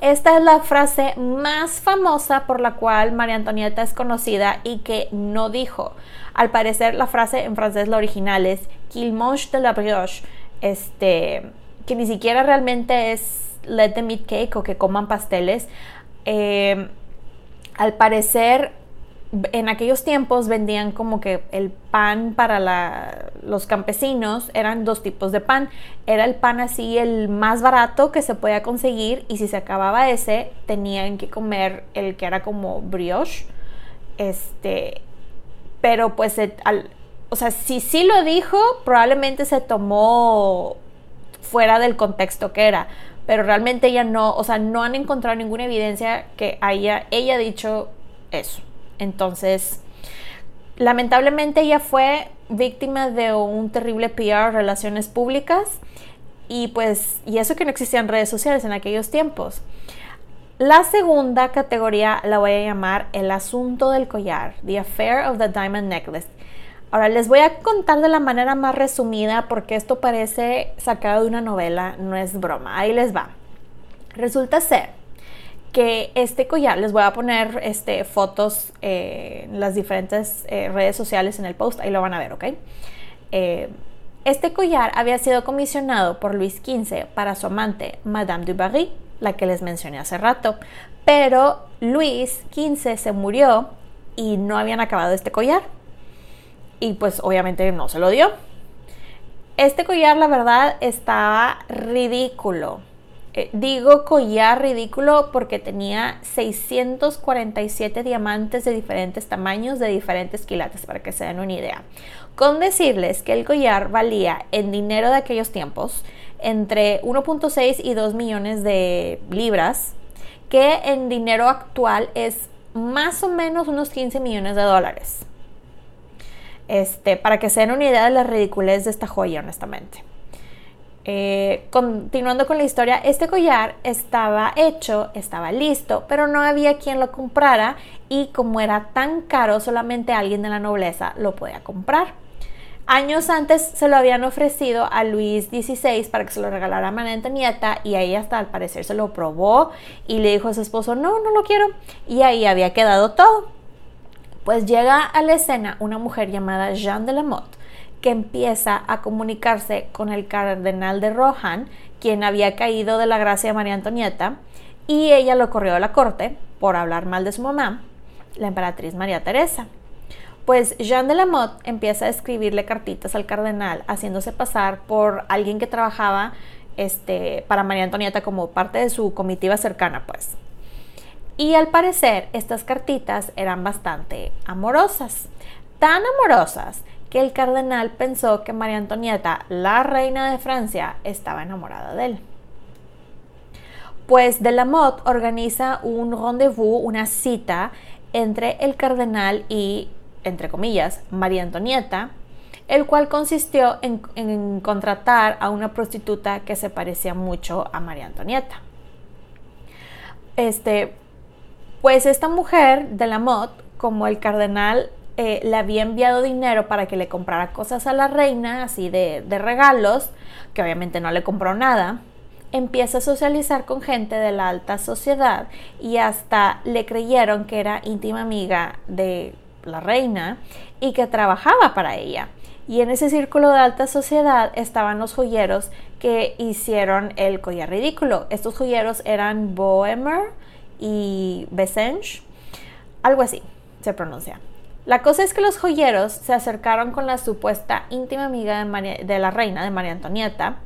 Esta es la frase más famosa por la cual María Antonieta es conocida y que no dijo. Al parecer la frase en francés la original es Qu'il mange de la brioche, este, que ni siquiera realmente es Let them eat cake o que coman pasteles. Eh, al parecer en aquellos tiempos vendían como que el pan para los campesinos eran dos tipos de pan. Era el pan así, el más barato que se podía conseguir y si se acababa ese, tenían que comer el que era como brioche. Este, pero pues, o sea, si sí lo dijo, probablemente se tomó fuera del contexto que era. Pero realmente ella no, o sea, no han encontrado ninguna evidencia que haya ella dicho eso. Entonces, lamentablemente ella fue víctima de un terrible PR, relaciones públicas, y pues, y eso que no existían redes sociales en aquellos tiempos. La segunda categoría la voy a llamar el asunto del collar, The Affair of the Diamond Necklace. Ahora les voy a contar de la manera más resumida porque esto parece sacado de una novela, no es broma. Ahí les va. Resulta ser que este collar, les voy a poner este, fotos eh, en las diferentes eh, redes sociales en el post, ahí lo van a ver, ¿ok? Eh, este collar había sido comisionado por Luis XV para su amante, Madame du Barry, la que les mencioné hace rato, pero Luis XV se murió y no habían acabado este collar. Y pues obviamente no se lo dio. Este collar, la verdad, estaba ridículo eh, digo collar ridículo porque tenía 647 diamantes de diferentes tamaños, de diferentes quilates, para que se den una idea. Con decirles que el collar valía en dinero de aquellos tiempos entre 1.6 y 2 millones de libras, que en dinero actual es más o menos unos 15 millones de dólares. Este, para que se den una idea de la ridiculez de esta joya, honestamente. Eh, continuando con la historia, este collar estaba hecho, estaba listo, pero no había quien lo comprara y como era tan caro, solamente alguien de la nobleza lo podía comprar. Años antes se lo habían ofrecido a Luis XVI para que se lo regalara a María Antonieta y ahí hasta al parecer se lo probó y le dijo a su esposo, no, no lo quiero. Y ahí había quedado todo. Pues llega a la escena una mujer llamada Jeanne de la Motte empieza a comunicarse con el cardenal de Rohan, quien había caído de la gracia de María Antonieta, y ella lo corrió a la corte por hablar mal de su mamá. la emperatriz María Teresa. Pues Jean de la Motte empieza a escribirle cartitas al cardenal, haciéndose pasar por alguien que trabajaba este, para María Antonieta como parte de su comitiva cercana, pues. Y al parecer estas cartitas eran bastante amorosas, tan amorosas el cardenal pensó que María Antonieta, la reina de Francia, estaba enamorada de él. Pues de la Motte organiza un rendezvous, una cita entre el cardenal y, entre comillas, María Antonieta, el cual consistió en, contratar a una prostituta que se parecía mucho a María Antonieta. Este, pues esta mujer de la Motte, como el cardenal eh, le había enviado dinero para que le comprara cosas a la reina, así de, de regalos, que obviamente no le compró nada, empieza a socializar con gente de la alta sociedad y hasta le creyeron que era íntima amiga de la reina y que trabajaba para ella. Y en ese círculo de alta sociedad estaban los joyeros que hicieron el collar ridículo. Estos joyeros eran Boemer y Besenge, algo así se pronuncia. La cosa es que los joyeros se acercaron con la supuesta íntima amiga de, la reina, de María Antonieta,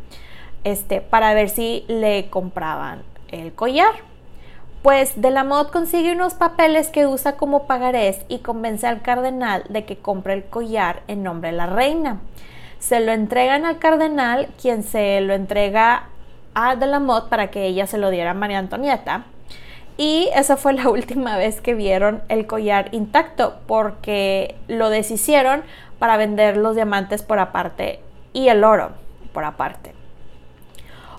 este, para ver si le compraban el collar. Pues de la Mod consigue unos papeles que usa como pagarés y convence al cardenal de que compre el collar en nombre de la reina. Se lo entregan al cardenal, quien se lo entrega a de la Mod para que ella se lo diera a María Antonieta. Y esa fue la última vez que vieron el collar intacto porque lo deshicieron para vender los diamantes por aparte y el oro por aparte.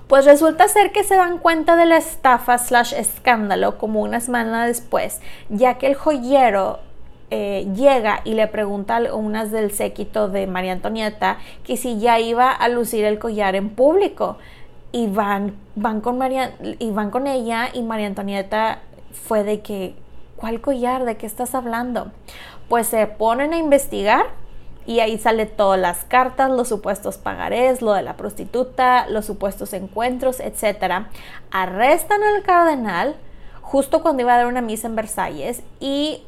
Pues resulta ser que se dan cuenta de la estafa slash escándalo como una semana después, ya que el joyero eh, llega y le pregunta a unas del séquito de María Antonieta que si ya iba a lucir el collar en público. Y van, van, con, María, y van con ella y María Antonieta fue de que, ¿cuál collar? ¿De qué estás hablando? Pues se ponen a investigar y ahí sale todas las cartas, los supuestos pagarés, lo de la prostituta, los supuestos encuentros, etc. Arrestan al cardenal justo cuando iba a dar una misa en Versalles y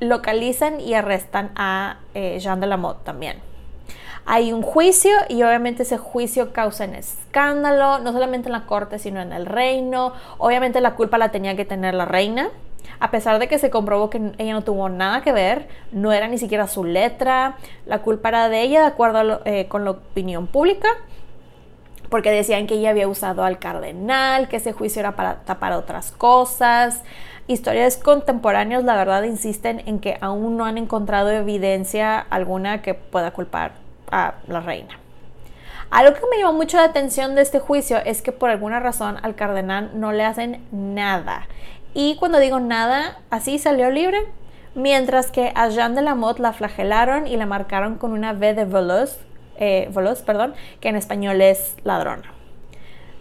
localizan y arrestan a eh, Jean de la Motte también. Hay un juicio y obviamente ese juicio causa un escándalo, no solamente en la corte, sino en el reino. Obviamente la culpa la tenía que tener la reina, a pesar de que se comprobó que ella no tuvo nada que ver, no era ni siquiera su letra, la culpa era de ella de acuerdo eh, con la opinión pública, porque decían que ella había usado al cardenal, que ese juicio era para tapar otras cosas. Historias contemporáneos, la verdad, insisten en que aún no han encontrado evidencia alguna que pueda culpar a la reina. Algo que me llamó mucho la atención de este juicio es que por alguna razón al cardenal no le hacen nada. Y cuando digo nada, así salió libre. Mientras que a Jean de la Motte la flagelaron y la marcaron con una V de veloz, eh, perdón, que en español es ladrona.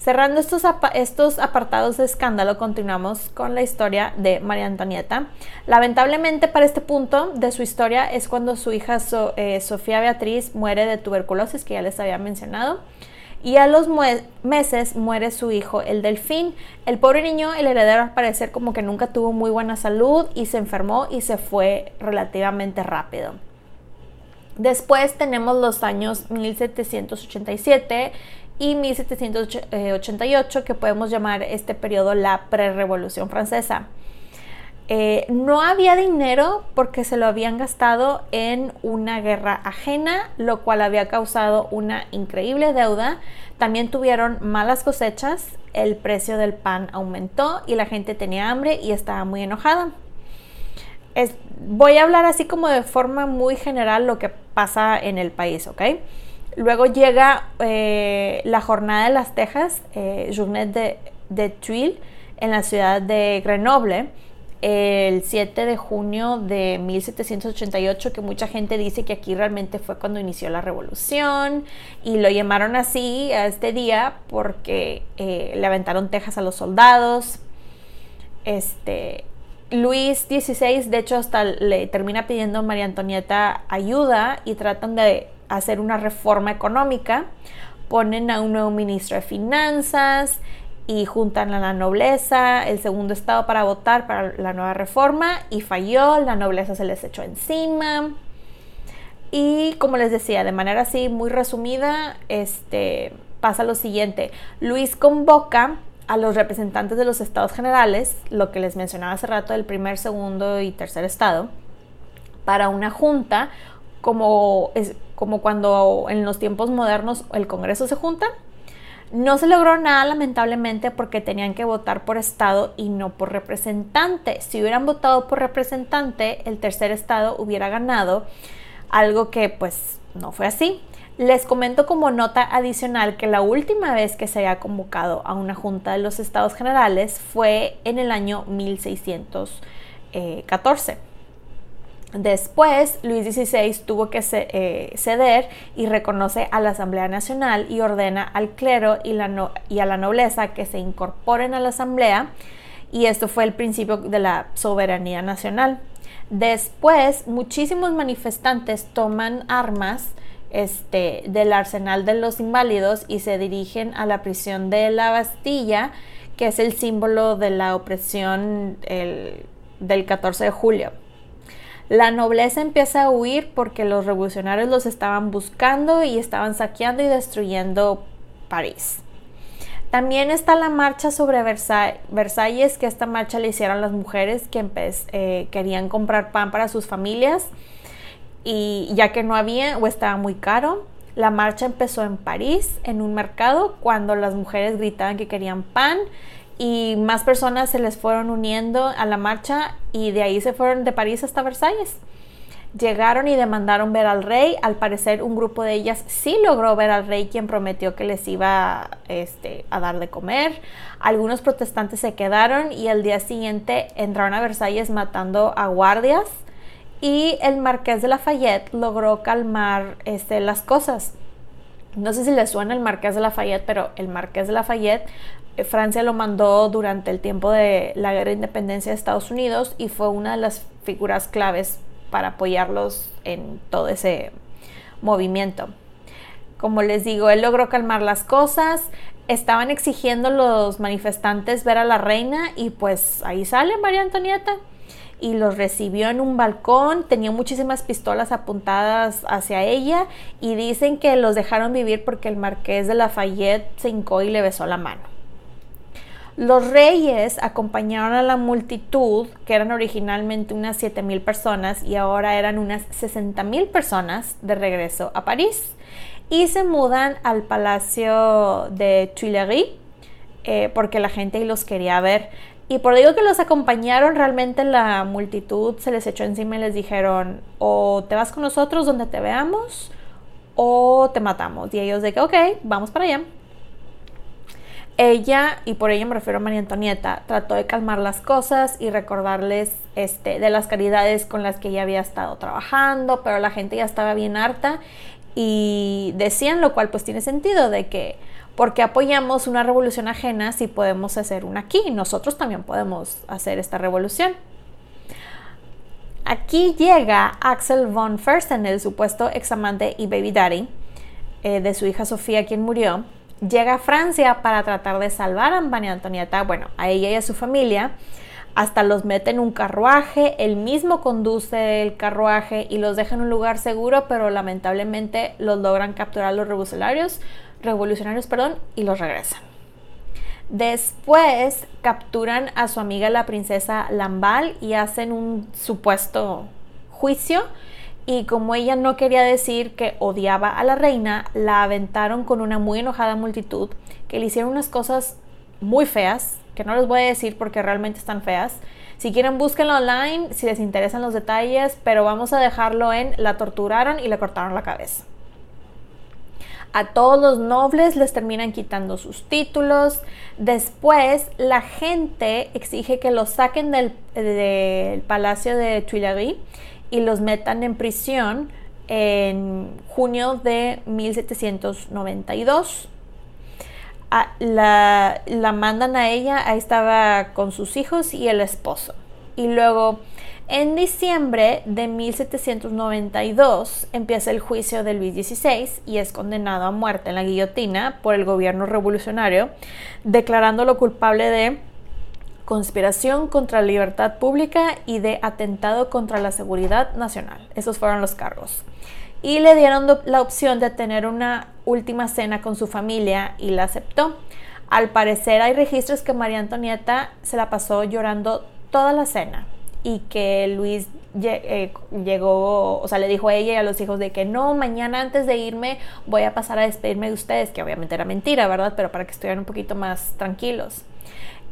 Cerrando estos, estos, apartados de escándalo, continuamos con la historia de María Antonieta. Lamentablemente para este punto de su historia es cuando su hija eh, Sofía Beatriz muere de tuberculosis, que ya les había mencionado y a los meses muere su hijo, el delfín. El pobre niño, el heredero, al parecer como que nunca tuvo muy buena salud y se enfermó y se fue relativamente rápido. Después tenemos los años 1787 y 1788 que podemos llamar este periodo la pre-revolución francesa. Eh, no había dinero porque se lo habían gastado en una guerra ajena, lo cual había causado una increíble deuda. También tuvieron malas cosechas, el precio del pan aumentó y la gente tenía hambre y estaba muy enojada. voy a hablar así como de forma muy general lo que pasa en el país, ¿ok? Luego llega eh, la jornada de las Tejas, eh, Journée de, de en la ciudad de Grenoble el 7 de junio de 1788, que mucha gente dice que aquí realmente fue cuando inició la revolución y lo llamaron así a este día porque eh, le aventaron tejas a los soldados. Este, Luis XVI, de hecho, hasta le termina pidiendo a María Antonieta ayuda y tratan de hacer una reforma económica. Ponen a un nuevo ministro de finanzas y juntan a la nobleza, el segundo estado para votar para la nueva reforma y falló, la nobleza se les echó encima. Y como les decía, de manera así muy resumida, este, pasa lo siguiente. Luis convoca a los representantes de los estados generales, lo que les mencionaba hace rato del primer, segundo y tercer estado, para una junta, como, es, como cuando en los tiempos modernos el Congreso se junta. No se logró nada lamentablemente porque tenían que votar por estado y no por representante. Si hubieran votado por representante, el tercer estado hubiera ganado, algo que pues no fue así. Les comento como nota adicional que la última vez que se había convocado a una junta de los estados generales fue en el año 1614. Después, Luis XVI tuvo que eh, ceder y reconoce a la Asamblea Nacional y ordena al clero y, a la nobleza que se incorporen a la Asamblea y esto fue el principio de la soberanía nacional. Después, muchísimos manifestantes toman armas este, del arsenal de los inválidos y se dirigen a la prisión de la Bastilla, que es el símbolo de la opresión del 14 de julio. La nobleza empieza a huir porque los revolucionarios los estaban buscando y estaban saqueando y destruyendo París. También está la marcha sobre Versalles, que esta marcha le hicieron las mujeres que eh, querían comprar pan para sus familias y ya que no había o estaba muy caro, la marcha empezó en París, en un mercado, cuando las mujeres gritaban que querían pan y más personas se les fueron uniendo a la marcha y de ahí se fueron de París hasta Versalles. Llegaron y demandaron ver al rey. Al parecer un grupo de ellas sí logró ver al rey quien prometió que les iba este, a dar de comer. Algunos protestantes se quedaron y al día siguiente entraron a Versalles matando a guardias y el marqués de Lafayette logró calmar este, las cosas. No sé si le suena el marqués de Lafayette, pero el marqués de Lafayette, Francia lo mandó durante el tiempo de la guerra de independencia de Estados Unidos y fue una de las figuras claves para apoyarlos en todo ese movimiento. Como les digo, él logró calmar las cosas, estaban exigiendo los manifestantes ver a la reina y pues ahí sale María Antonieta y los recibió en un balcón, tenía muchísimas pistolas apuntadas hacia ella y dicen que los dejaron vivir porque el marqués de Lafayette se hincó y le besó la mano. Los reyes acompañaron a la multitud, que eran originalmente unas 7.000 personas y ahora eran unas 60.000 personas, de regreso a París. Y se mudan al Palacio de Tuileries eh, porque la gente los quería ver. Y por digo que los acompañaron, realmente la multitud se les echó encima y les dijeron, o te vas con nosotros donde te veamos, o te matamos. Y ellos de que, ok, vamos para allá. Ella, y por ella me refiero a María Antonieta, trató de calmar las cosas y recordarles este, de las caridades con las que ella había estado trabajando, pero la gente ya estaba bien harta y decían, lo cual pues tiene sentido, de que porque apoyamos una revolución ajena si podemos hacer una aquí? Nosotros también podemos hacer esta revolución. Aquí llega Axel von Fersen, el supuesto examante y baby daddy eh, de su hija Sofía, quien murió. Llega a Francia para tratar de salvar a María Antonieta, bueno, a ella y a su familia. Hasta los mete en un carruaje, él mismo conduce el carruaje y los deja en un lugar seguro, pero lamentablemente los logran capturar los revolucionarios, revolucionarios, perdón, y los regresan. Después capturan a su amiga la princesa Lambal y hacen un supuesto juicio y como ella no quería decir que odiaba a la reina, la aventaron con una muy enojada multitud que le hicieron unas cosas muy feas, que no les voy a decir porque realmente están feas. Si quieren, búsquenlo online si les interesan los detalles, pero vamos a dejarlo en la torturaron y le cortaron la cabeza. A todos los nobles les terminan quitando sus títulos. Después la gente exige que los saquen del, palacio de Tuileries y los metan en prisión en junio de 1792. La, la, mandan a ella, ahí estaba con sus hijos y el esposo. Y luego En diciembre de 1792 empieza el juicio de Luis XVI y es condenado a muerte en la guillotina por el gobierno revolucionario, declarándolo culpable de conspiración contra la libertad pública y de atentado contra la seguridad nacional. Esos fueron los cargos. Y le dieron la opción de tener una última cena con su familia y la aceptó. Al parecer hay registros que María Antonieta se la pasó llorando toda la cena y que Luis eh, llegó, o sea, le dijo a ella y a los hijos de que no, mañana antes de irme voy a pasar a despedirme de ustedes, que obviamente era mentira, ¿verdad? Pero para que estuvieran un poquito más tranquilos.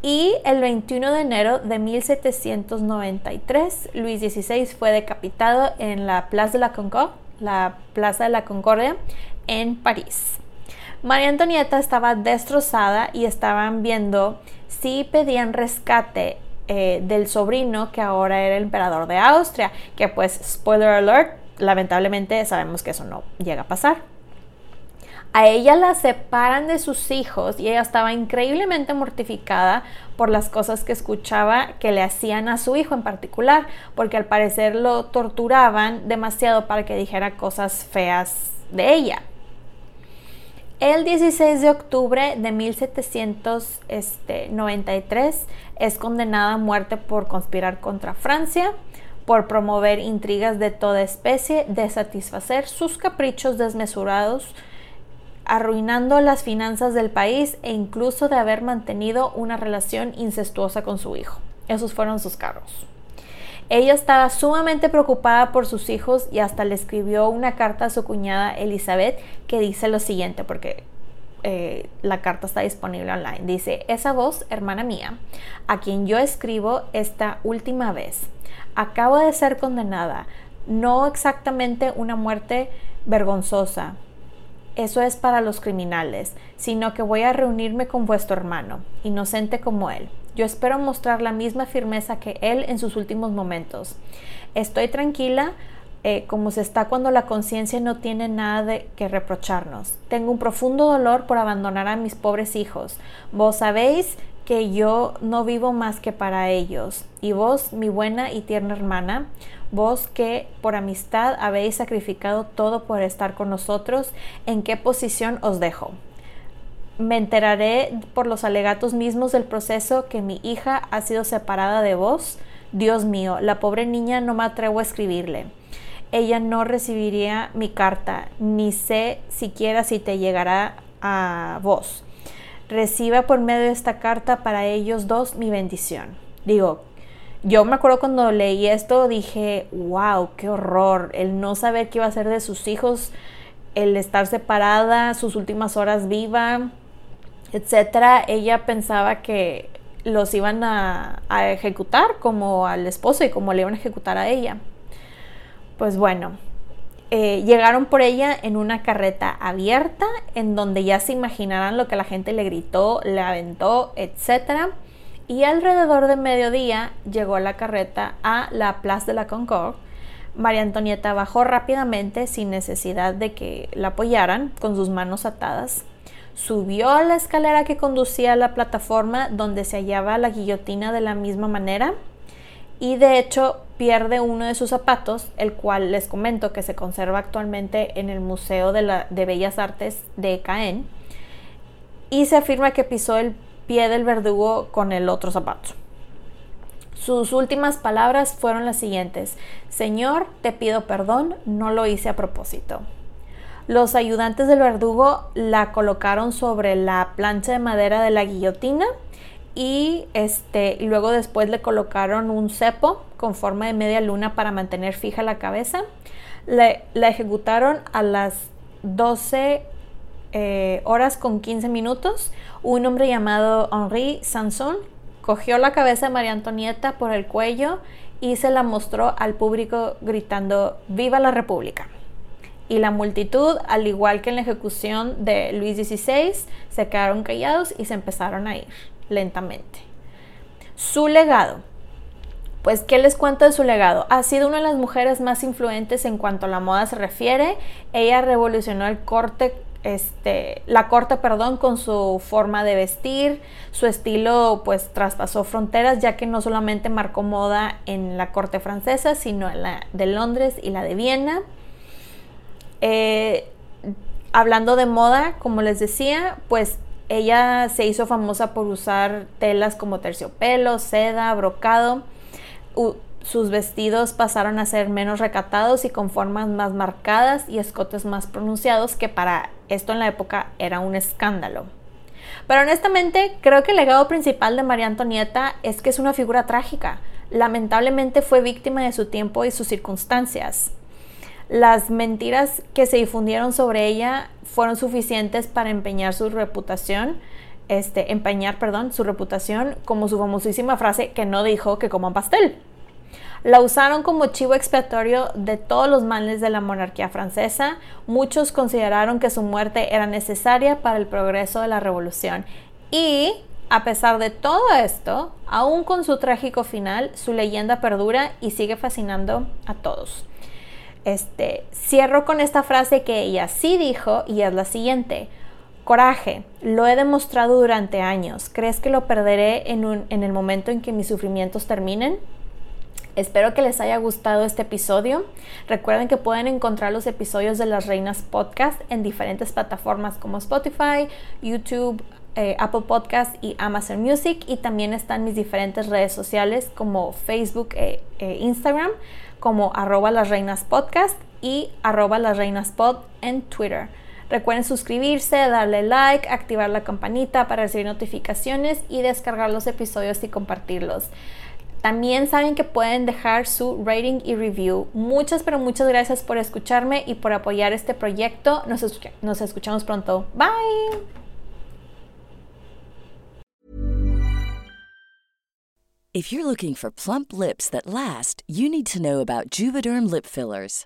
Y el 21 de enero de 1793, Luis XVI fue decapitado en la Plaza de la Concorde, la Plaza de la Concordia, en París. María Antonieta estaba destrozada y estaban viendo si pedían rescate eh, del sobrino que ahora era el emperador de Austria, que pues, spoiler alert, lamentablemente sabemos que eso no llega a pasar. A ella la separan de sus hijos y ella estaba increíblemente mortificada por las cosas que escuchaba que le hacían a su hijo en particular, porque al parecer lo torturaban demasiado para que dijera cosas feas de ella. El 16 de octubre de 1793 es condenada a muerte por conspirar contra Francia, por promover intrigas de toda especie, de satisfacer sus caprichos desmesurados, arruinando las finanzas del país e incluso de haber mantenido una relación incestuosa con su hijo. Esos fueron sus cargos. Ella estaba sumamente preocupada por sus hijos y hasta le escribió una carta a su cuñada Elizabeth que dice lo siguiente, porque eh, la carta está disponible online. Dice, esa voz, hermana mía, a quien yo escribo esta última vez, acabo de ser condenada, no exactamente una muerte vergonzosa, eso es para los criminales, sino que voy a reunirme con vuestro hermano, inocente como él. Yo espero mostrar la misma firmeza que él en sus últimos momentos. Estoy tranquila eh, como se está cuando la conciencia no tiene nada de que reprocharnos. Tengo un profundo dolor por abandonar a mis pobres hijos. Vos sabéis que yo no vivo más que para ellos. Y vos, mi buena y tierna hermana, vos que por amistad habéis sacrificado todo por estar con nosotros, ¿en qué posición os dejo? Me enteraré por los alegatos mismos del proceso que mi hija ha sido separada de vos. Dios mío, la pobre niña no me atrevo a escribirle. Ella no recibiría mi carta, ni sé siquiera si te llegará a vos. Reciba por medio de esta carta para ellos dos mi bendición. Digo, yo me acuerdo cuando leí esto, dije, wow, qué horror, el no saber qué iba a ser de sus hijos, el estar separada, sus últimas horas viva, etcétera. Ella pensaba que los iban a, ejecutar como al esposo y como le iban a ejecutar a ella. Pues bueno, eh, llegaron por ella en una carreta abierta, en donde ya se imaginarán lo que la gente le gritó, le aventó, etcétera y alrededor de mediodía llegó la carreta a la Place de la Concorde. María Antonieta bajó rápidamente sin necesidad de que la apoyaran con sus manos atadas. Subió a la escalera que conducía a la plataforma donde se hallaba la guillotina de la misma manera y de hecho pierde uno de sus zapatos, el cual les comento que se conserva actualmente en el Museo de, de Bellas Artes de Caen y se afirma que pisó el pie del verdugo con el otro zapato. Sus últimas palabras fueron las siguientes, Señor, te pido perdón, no lo hice a propósito. Los ayudantes del verdugo la colocaron sobre la plancha de madera de la guillotina y este, luego después le colocaron un cepo con forma de media luna para mantener fija la cabeza. la ejecutaron a las 12 eh, horas con 15 minutos, un hombre llamado Henri Sanson cogió la cabeza de María Antonieta por el cuello y se la mostró al público gritando ¡Viva la República! Y la multitud, al igual que en la ejecución de Luis XVI, se quedaron callados y se empezaron a ir lentamente. Su legado. Pues, ¿qué les cuento de su legado? Ha sido una de las mujeres más influentes en cuanto a la moda se refiere. Ella revolucionó el corte este, la corte, perdón, con su forma de vestir, su estilo pues traspasó fronteras ya que no solamente marcó moda en la corte francesa, sino en la de Londres y la de Viena. Eh, hablando de moda, como les decía, pues ella se hizo famosa por usar telas como terciopelo, seda, brocado. sus vestidos pasaron a ser menos recatados y con formas más marcadas y escotes más pronunciados, que para esto en la época era un escándalo. Pero honestamente, creo que el legado principal de María Antonieta es que es una figura trágica. Lamentablemente fue víctima de su tiempo y sus circunstancias. Las mentiras que se difundieron sobre ella fueron suficientes para empeñar su reputación, este, empeñar, perdón, su reputación como su famosísima frase que no dijo que coman pastel. La usaron como chivo expiatorio de todos los males de la monarquía francesa. Muchos consideraron que su muerte era necesaria para el progreso de la revolución. Y, a pesar de todo esto, aún con su trágico final, su leyenda perdura y sigue fascinando a todos. Este, cierro con esta frase que ella sí dijo y es la siguiente. Coraje, lo he demostrado durante años. ¿Crees que lo perderé en, en el momento en que mis sufrimientos terminen? Espero que les haya gustado este episodio. Recuerden que pueden encontrar los episodios de Las Reinas Podcast en diferentes plataformas como Spotify, YouTube, eh, Apple Podcast y Amazon Music. Y también están mis diferentes redes sociales como Facebook e, e Instagram como arroba las reinas podcast y arroba las reinas pod en Twitter. Recuerden suscribirse, darle like, activar la campanita para recibir notificaciones y descargar los episodios y compartirlos. También saben que pueden dejar su rating y review. Muchas, pero muchas gracias por escucharme y por apoyar este proyecto. Nos, nos escuchamos pronto. Bye. If you're looking for plump lips that last, you need to know about Juvederm lip fillers.